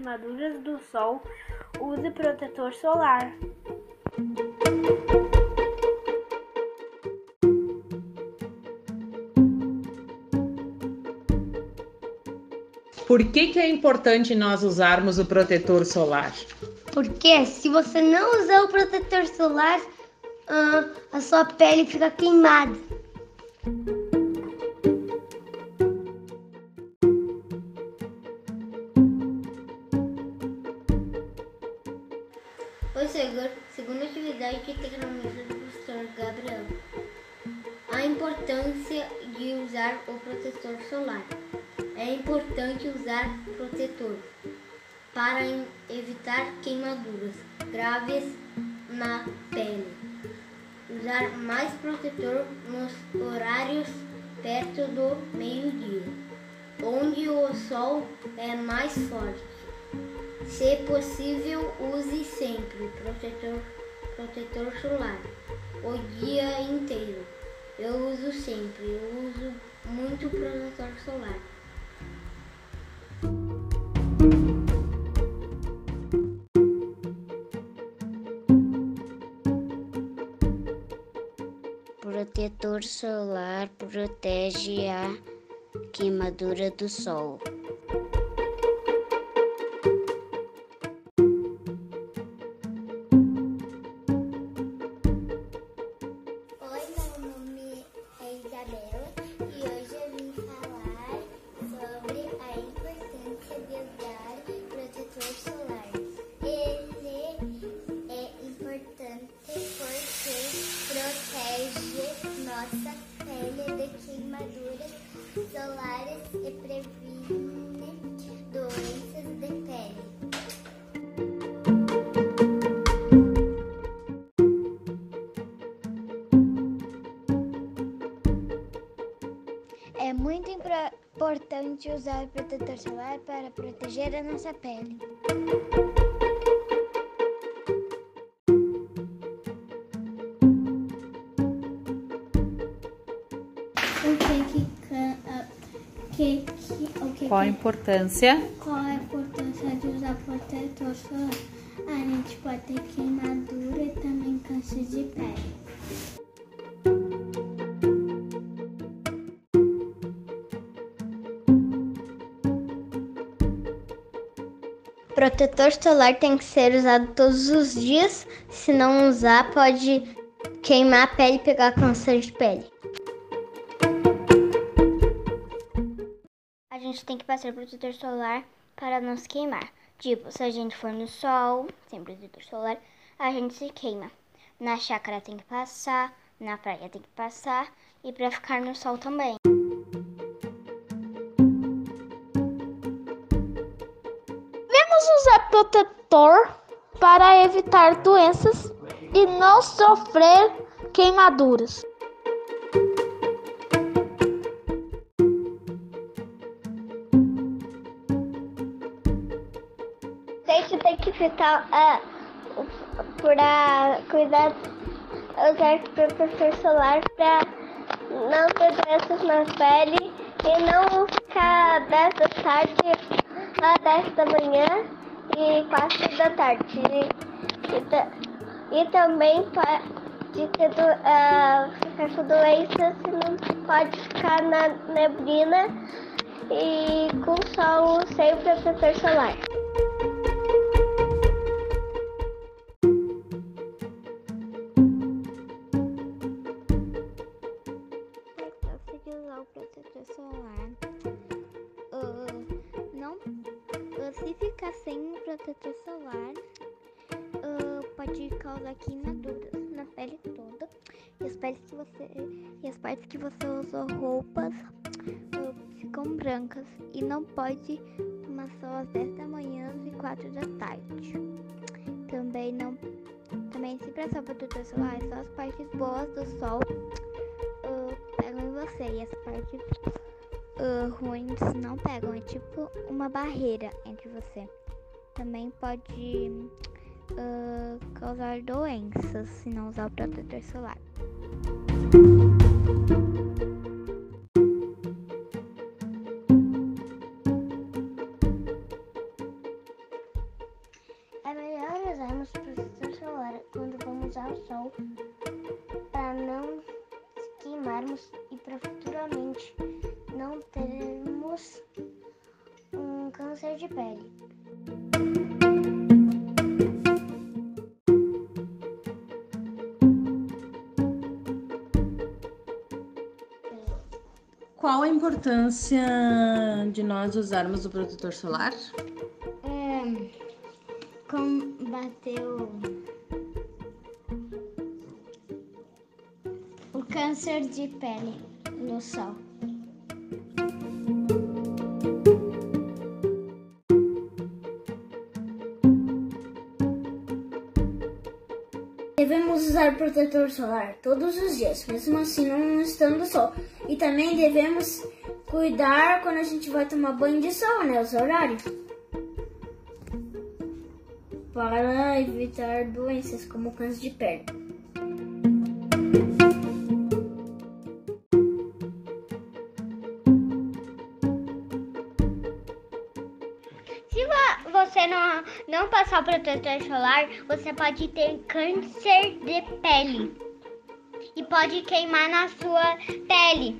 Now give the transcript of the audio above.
queimaduras do sol, use protetor solar. Por que, que é importante nós usarmos o protetor solar? Porque se você não usar o protetor solar, ah, a sua pele fica queimada. Oi, Senhor. Segunda atividade de tecnologia do professor Gabriel. A importância de usar o protetor solar. É importante usar protetor para evitar queimaduras graves na pele. Usar mais protetor nos horários perto do meio-dia, onde o sol é mais forte. Se possível, use sempre protetor, protetor solar o dia inteiro. Eu uso sempre, eu uso muito protetor solar. Protetor solar protege a queimadura do sol. É muito importante usar protetor solar para proteger a nossa pele. O que que, can- que, que, o que, Qual a importância? Qual a importância de usar protetor solar? A gente pode ter queimadura e também câncer de pele. Protetor solar tem que ser usado todos os dias. Se não usar, pode queimar a pele e pegar câncer de pele. A gente tem que passar protetor solar para não se queimar. Tipo, se a gente for no sol, sem protetor solar, a gente se queima. Na chácara tem que passar, na praia tem que passar e para ficar no sol também. Usar protetor para evitar doenças e não sofrer queimaduras. A gente tem que ficar ah, para cuidar, usar protetor solar para não ter doenças na pele e não ficar 10 da tarde a 10 da manhã e 4 da tarde. E, e e também pode ter ah, ficar com doenças e não pode ficar na neblina e com sol sem protetor solar. Se ficar sem o protetor solar, ah, pode causar queimaduras na pele toda. E as peles que você e as partes que você usou roupas ah, ficam brancas e não pode tomar sol às 10 da manhã e 4 da tarde. Também não também se prestar protetor solar, só as partes boas do sol ah, pegam em você e as partes uh, ruins não pegam, é tipo uma barreira entre você. Também pode uh, causar doenças se não usar o protetor solar. É melhor usarmos o protetor solar quando vamos ao sol para não queimarmos e para futuramente não termos um câncer de pele. Qual a importância de nós usarmos o protetor solar? É, combater o, o câncer de pele no sol. Usar protetor solar todos os dias, mesmo assim não estando sol. E também devemos cuidar quando a gente vai tomar banho de sol, né? Os horários. Para evitar doenças como câncer de pele. não passar protetor solar, você pode ter câncer de pele e pode queimar na sua pele.